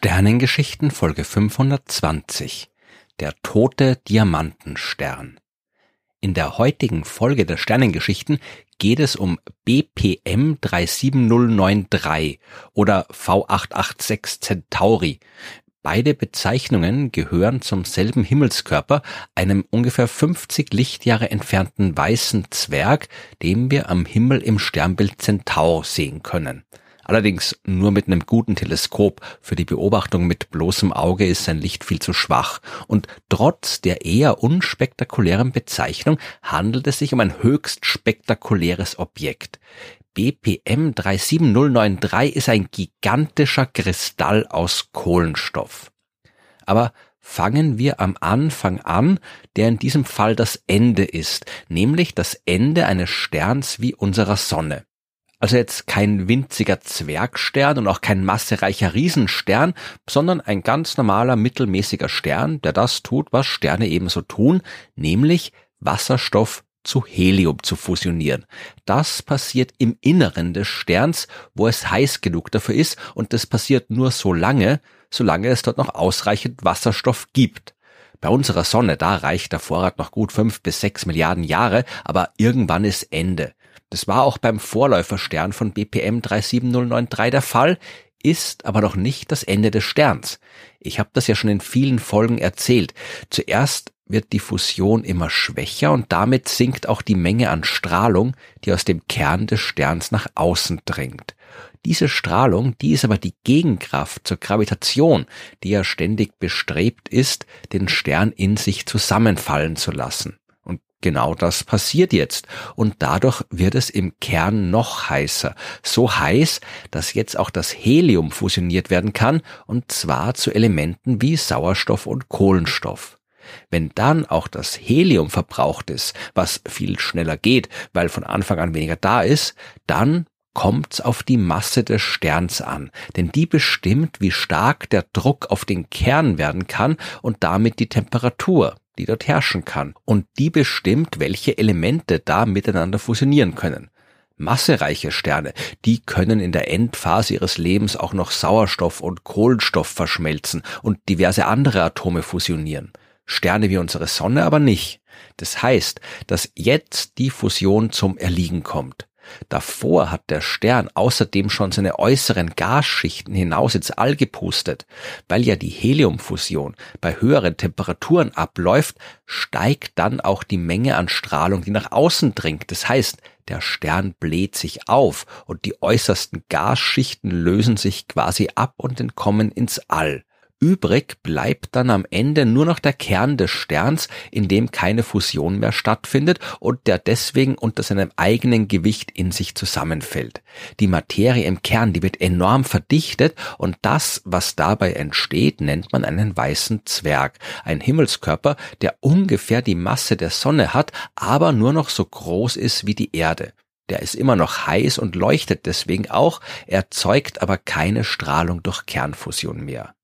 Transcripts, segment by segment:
Sternengeschichten Folge 520 Der tote Diamantenstern In der heutigen Folge der Sternengeschichten geht es um BPM 37093 oder V886 Centauri. Beide Bezeichnungen gehören zum selben Himmelskörper, einem ungefähr 50 Lichtjahre entfernten weißen Zwerg, den wir am Himmel im Sternbild Centaur sehen können. Allerdings nur mit einem guten Teleskop. Für die Beobachtung mit bloßem Auge ist sein Licht viel zu schwach. Und trotz der eher unspektakulären Bezeichnung handelt es sich um ein höchst spektakuläres Objekt. BPM 37093 ist ein gigantischer Kristall aus Kohlenstoff. Aber fangen wir am Anfang an, der in diesem Fall das Ende ist, nämlich das Ende eines Sterns wie unserer Sonne. Also jetzt kein winziger Zwergstern und auch kein massereicher Riesenstern, sondern ein ganz normaler mittelmäßiger Stern, der das tut, was Sterne ebenso tun, nämlich Wasserstoff zu Helium zu fusionieren. Das passiert im Inneren des Sterns, wo es heiß genug dafür ist und das passiert nur so lange, solange es dort noch ausreichend Wasserstoff gibt. Bei unserer Sonne, da reicht der Vorrat noch gut fünf bis sechs Milliarden Jahre, aber irgendwann ist Ende. Das war auch beim Vorläuferstern von BPM 37093 der Fall, ist aber noch nicht das Ende des Sterns. Ich habe das ja schon in vielen Folgen erzählt. Zuerst wird die Fusion immer schwächer und damit sinkt auch die Menge an Strahlung, die aus dem Kern des Sterns nach außen dringt. Diese Strahlung, die ist aber die Gegenkraft zur Gravitation, die ja ständig bestrebt ist, den Stern in sich zusammenfallen zu lassen. Genau das passiert jetzt. Und dadurch wird es im Kern noch heißer. So heiß, dass jetzt auch das Helium fusioniert werden kann, und zwar zu Elementen wie Sauerstoff und Kohlenstoff. Wenn dann auch das Helium verbraucht ist, was viel schneller geht, weil von Anfang an weniger da ist, dann kommt's auf die Masse des Sterns an, denn die bestimmt, wie stark der Druck auf den Kern werden kann und damit die Temperatur die dort herrschen kann. Und die bestimmt, welche Elemente da miteinander fusionieren können. Massereiche Sterne, die können in der Endphase ihres Lebens auch noch Sauerstoff und Kohlenstoff verschmelzen und diverse andere Atome fusionieren. Sterne wie unsere Sonne aber nicht. Das heißt, dass jetzt die Fusion zum Erliegen kommt. Davor hat der Stern außerdem schon seine äußeren Gasschichten hinaus ins All gepustet. Weil ja die Heliumfusion bei höheren Temperaturen abläuft, steigt dann auch die Menge an Strahlung, die nach außen dringt. Das heißt, der Stern bläht sich auf und die äußersten Gasschichten lösen sich quasi ab und entkommen ins All. Übrig bleibt dann am Ende nur noch der Kern des Sterns, in dem keine Fusion mehr stattfindet und der deswegen unter seinem eigenen Gewicht in sich zusammenfällt. Die Materie im Kern, die wird enorm verdichtet und das, was dabei entsteht, nennt man einen weißen Zwerg. Ein Himmelskörper, der ungefähr die Masse der Sonne hat, aber nur noch so groß ist wie die Erde. Der ist immer noch heiß und leuchtet deswegen auch, erzeugt aber keine Strahlung durch Kernfusion mehr.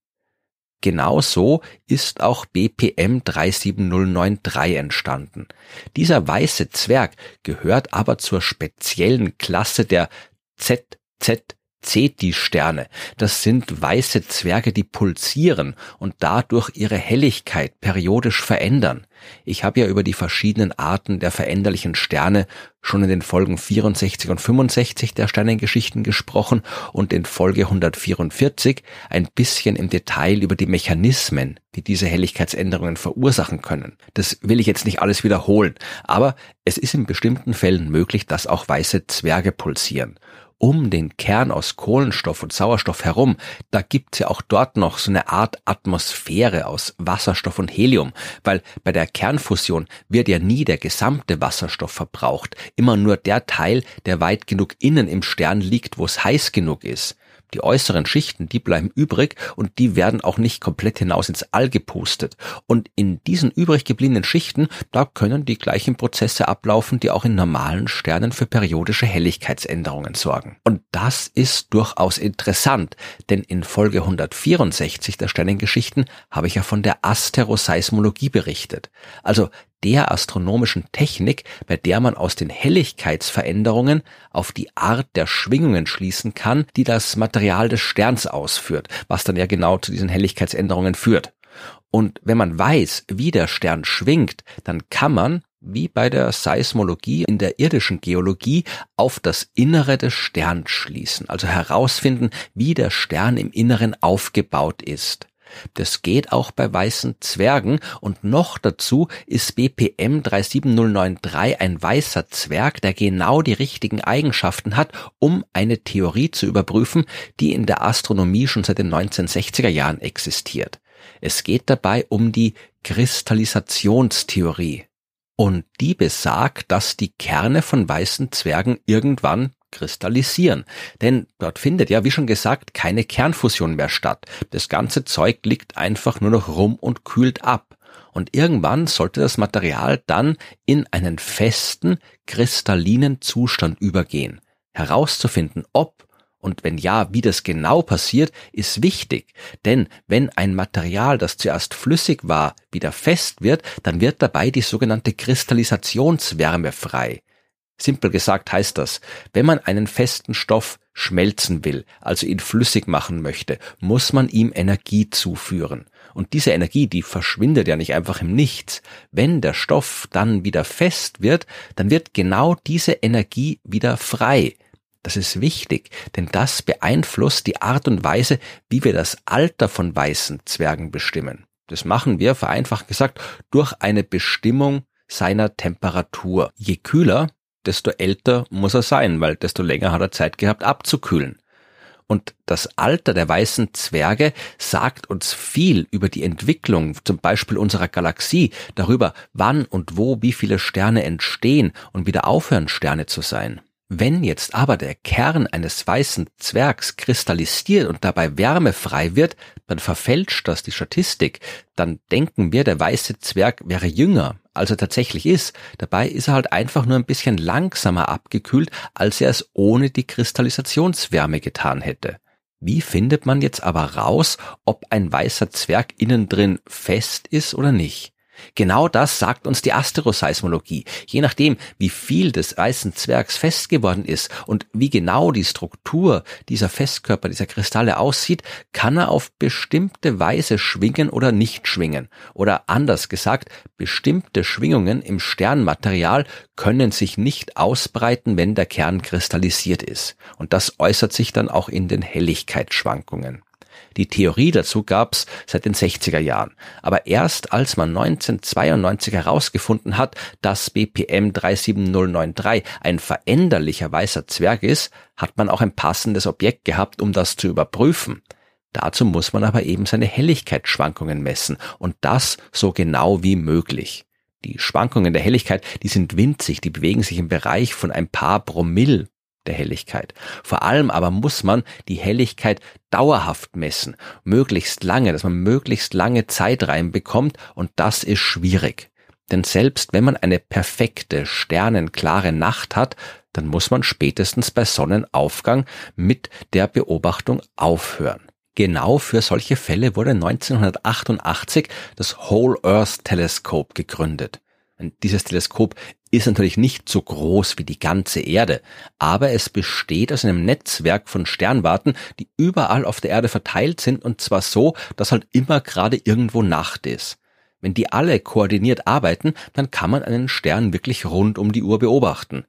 Genauso ist auch BPM 37093 entstanden. Dieser weiße Zwerg gehört aber zur speziellen Klasse der ZZ Ceti-Sterne. Das sind weiße Zwerge, die pulsieren und dadurch ihre Helligkeit periodisch verändern. Ich habe ja über die verschiedenen Arten der veränderlichen Sterne schon in den Folgen 64 und 65 der Sternengeschichten gesprochen und in Folge 144 ein bisschen im Detail über die Mechanismen, die diese Helligkeitsänderungen verursachen können. Das will ich jetzt nicht alles wiederholen, aber es ist in bestimmten Fällen möglich, dass auch weiße Zwerge pulsieren um den Kern aus Kohlenstoff und Sauerstoff herum, da gibt's ja auch dort noch so eine Art Atmosphäre aus Wasserstoff und Helium, weil bei der Kernfusion wird ja nie der gesamte Wasserstoff verbraucht, immer nur der Teil, der weit genug innen im Stern liegt, wo es heiß genug ist. Die äußeren Schichten, die bleiben übrig und die werden auch nicht komplett hinaus ins All gepustet. Und in diesen übrig gebliebenen Schichten, da können die gleichen Prozesse ablaufen, die auch in normalen Sternen für periodische Helligkeitsänderungen sorgen. Und das ist durchaus interessant, denn in Folge 164 der Sternengeschichten habe ich ja von der Asteroseismologie berichtet. Also der astronomischen Technik, bei der man aus den Helligkeitsveränderungen auf die Art der Schwingungen schließen kann, die das Material des Sterns ausführt, was dann ja genau zu diesen Helligkeitsänderungen führt. Und wenn man weiß, wie der Stern schwingt, dann kann man, wie bei der Seismologie in der irdischen Geologie, auf das Innere des Sterns schließen, also herausfinden, wie der Stern im Inneren aufgebaut ist. Das geht auch bei weißen Zwergen und noch dazu ist BPM 37093 ein weißer Zwerg, der genau die richtigen Eigenschaften hat, um eine Theorie zu überprüfen, die in der Astronomie schon seit den 1960er Jahren existiert. Es geht dabei um die Kristallisationstheorie. Und die besagt, dass die Kerne von weißen Zwergen irgendwann kristallisieren. Denn dort findet ja, wie schon gesagt, keine Kernfusion mehr statt. Das ganze Zeug liegt einfach nur noch rum und kühlt ab. Und irgendwann sollte das Material dann in einen festen, kristallinen Zustand übergehen. Herauszufinden, ob und wenn ja, wie das genau passiert, ist wichtig. Denn wenn ein Material, das zuerst flüssig war, wieder fest wird, dann wird dabei die sogenannte Kristallisationswärme frei. Simpel gesagt heißt das, wenn man einen festen Stoff schmelzen will, also ihn flüssig machen möchte, muss man ihm Energie zuführen. Und diese Energie, die verschwindet ja nicht einfach im Nichts. Wenn der Stoff dann wieder fest wird, dann wird genau diese Energie wieder frei. Das ist wichtig, denn das beeinflusst die Art und Weise, wie wir das Alter von weißen Zwergen bestimmen. Das machen wir, vereinfacht gesagt, durch eine Bestimmung seiner Temperatur. Je kühler, desto älter muss er sein, weil desto länger hat er Zeit gehabt abzukühlen. Und das Alter der weißen Zwerge sagt uns viel über die Entwicklung zum Beispiel unserer Galaxie, darüber, wann und wo wie viele Sterne entstehen und wieder aufhören Sterne zu sein. Wenn jetzt aber der Kern eines weißen Zwergs kristallisiert und dabei Wärme frei wird, dann verfälscht das die Statistik. Dann denken wir, der weiße Zwerg wäre jünger, als er tatsächlich ist. Dabei ist er halt einfach nur ein bisschen langsamer abgekühlt, als er es ohne die Kristallisationswärme getan hätte. Wie findet man jetzt aber raus, ob ein weißer Zwerg innen drin fest ist oder nicht? Genau das sagt uns die Asteroseismologie. Je nachdem, wie viel des weißen Zwergs fest geworden ist und wie genau die Struktur dieser Festkörper, dieser Kristalle aussieht, kann er auf bestimmte Weise schwingen oder nicht schwingen. Oder anders gesagt, bestimmte Schwingungen im Sternmaterial können sich nicht ausbreiten, wenn der Kern kristallisiert ist. Und das äußert sich dann auch in den Helligkeitsschwankungen. Die Theorie dazu gab's seit den 60er Jahren. Aber erst als man 1992 herausgefunden hat, dass BPM 37093 ein veränderlicher weißer Zwerg ist, hat man auch ein passendes Objekt gehabt, um das zu überprüfen. Dazu muss man aber eben seine Helligkeitsschwankungen messen und das so genau wie möglich. Die Schwankungen der Helligkeit, die sind winzig, die bewegen sich im Bereich von ein paar Promille der Helligkeit. Vor allem aber muss man die Helligkeit dauerhaft messen, möglichst lange, dass man möglichst lange Zeit reinbekommt und das ist schwierig. Denn selbst wenn man eine perfekte, sternenklare Nacht hat, dann muss man spätestens bei Sonnenaufgang mit der Beobachtung aufhören. Genau für solche Fälle wurde 1988 das Whole Earth Telescope gegründet. Dieses Teleskop ist natürlich nicht so groß wie die ganze Erde, aber es besteht aus einem Netzwerk von Sternwarten, die überall auf der Erde verteilt sind und zwar so, dass halt immer gerade irgendwo Nacht ist. Wenn die alle koordiniert arbeiten, dann kann man einen Stern wirklich rund um die Uhr beobachten.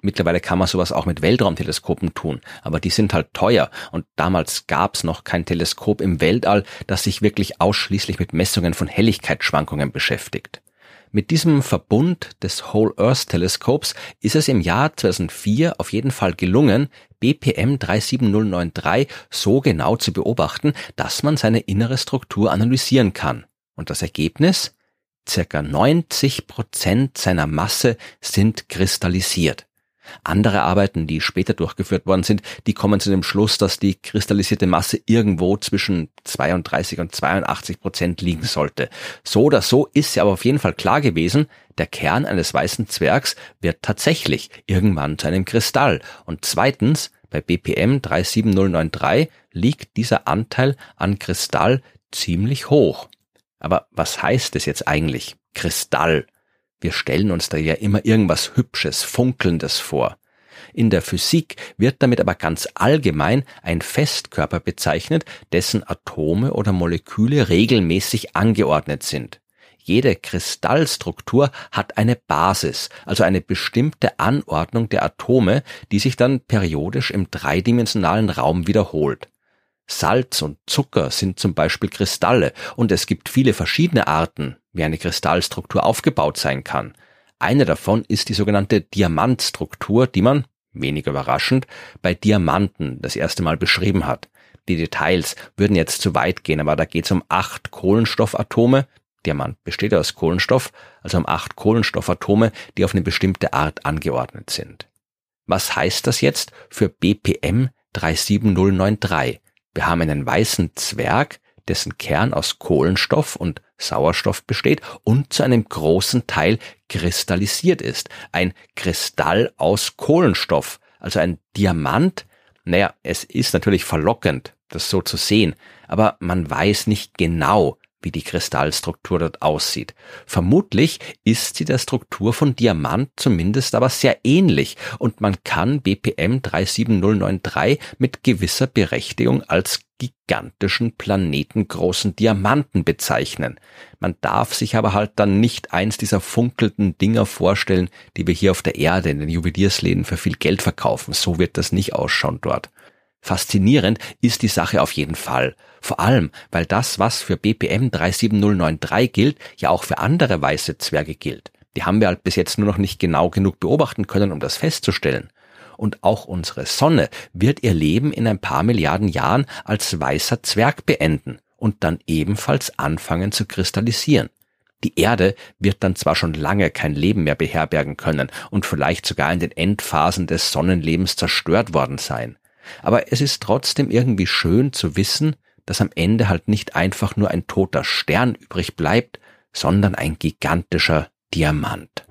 Mittlerweile kann man sowas auch mit Weltraumteleskopen tun, aber die sind halt teuer und damals gab's noch kein Teleskop im Weltall, das sich wirklich ausschließlich mit Messungen von Helligkeitsschwankungen beschäftigt. Mit diesem Verbund des Whole Earth Teleskops ist es im Jahr 2004 auf jeden Fall gelungen, BPM 37093 so genau zu beobachten, dass man seine innere Struktur analysieren kann. Und das Ergebnis? Circa 90 Prozent seiner Masse sind kristallisiert. Andere Arbeiten, die später durchgeführt worden sind, die kommen zu dem Schluss, dass die kristallisierte Masse irgendwo zwischen 32 und 82 Prozent liegen sollte. So oder so ist ja aber auf jeden Fall klar gewesen, der Kern eines weißen Zwergs wird tatsächlich irgendwann zu einem Kristall. Und zweitens, bei BPM 37093 liegt dieser Anteil an Kristall ziemlich hoch. Aber was heißt es jetzt eigentlich? Kristall. Wir stellen uns da ja immer irgendwas Hübsches, Funkelndes vor. In der Physik wird damit aber ganz allgemein ein Festkörper bezeichnet, dessen Atome oder Moleküle regelmäßig angeordnet sind. Jede Kristallstruktur hat eine Basis, also eine bestimmte Anordnung der Atome, die sich dann periodisch im dreidimensionalen Raum wiederholt. Salz und Zucker sind zum Beispiel Kristalle und es gibt viele verschiedene Arten, wie eine Kristallstruktur aufgebaut sein kann. Eine davon ist die sogenannte Diamantstruktur, die man, wenig überraschend, bei Diamanten das erste Mal beschrieben hat. Die Details würden jetzt zu weit gehen, aber da geht es um acht Kohlenstoffatome. Diamant besteht aus Kohlenstoff, also um acht Kohlenstoffatome, die auf eine bestimmte Art angeordnet sind. Was heißt das jetzt für BPM 37093? Wir haben einen weißen Zwerg, dessen Kern aus Kohlenstoff und Sauerstoff besteht und zu einem großen Teil kristallisiert ist. Ein Kristall aus Kohlenstoff, also ein Diamant. Naja, es ist natürlich verlockend, das so zu sehen, aber man weiß nicht genau, wie die Kristallstruktur dort aussieht. Vermutlich ist sie der Struktur von Diamant zumindest aber sehr ähnlich und man kann BPM 37093 mit gewisser Berechtigung als gigantischen planetengroßen Diamanten bezeichnen. Man darf sich aber halt dann nicht eins dieser funkelnden Dinger vorstellen, die wir hier auf der Erde in den Juweliersläden für viel Geld verkaufen. So wird das nicht ausschauen dort. Faszinierend ist die Sache auf jeden Fall. Vor allem, weil das, was für BPM 37093 gilt, ja auch für andere weiße Zwerge gilt. Die haben wir halt bis jetzt nur noch nicht genau genug beobachten können, um das festzustellen. Und auch unsere Sonne wird ihr Leben in ein paar Milliarden Jahren als weißer Zwerg beenden und dann ebenfalls anfangen zu kristallisieren. Die Erde wird dann zwar schon lange kein Leben mehr beherbergen können und vielleicht sogar in den Endphasen des Sonnenlebens zerstört worden sein. Aber es ist trotzdem irgendwie schön zu wissen, dass am Ende halt nicht einfach nur ein toter Stern übrig bleibt, sondern ein gigantischer Diamant.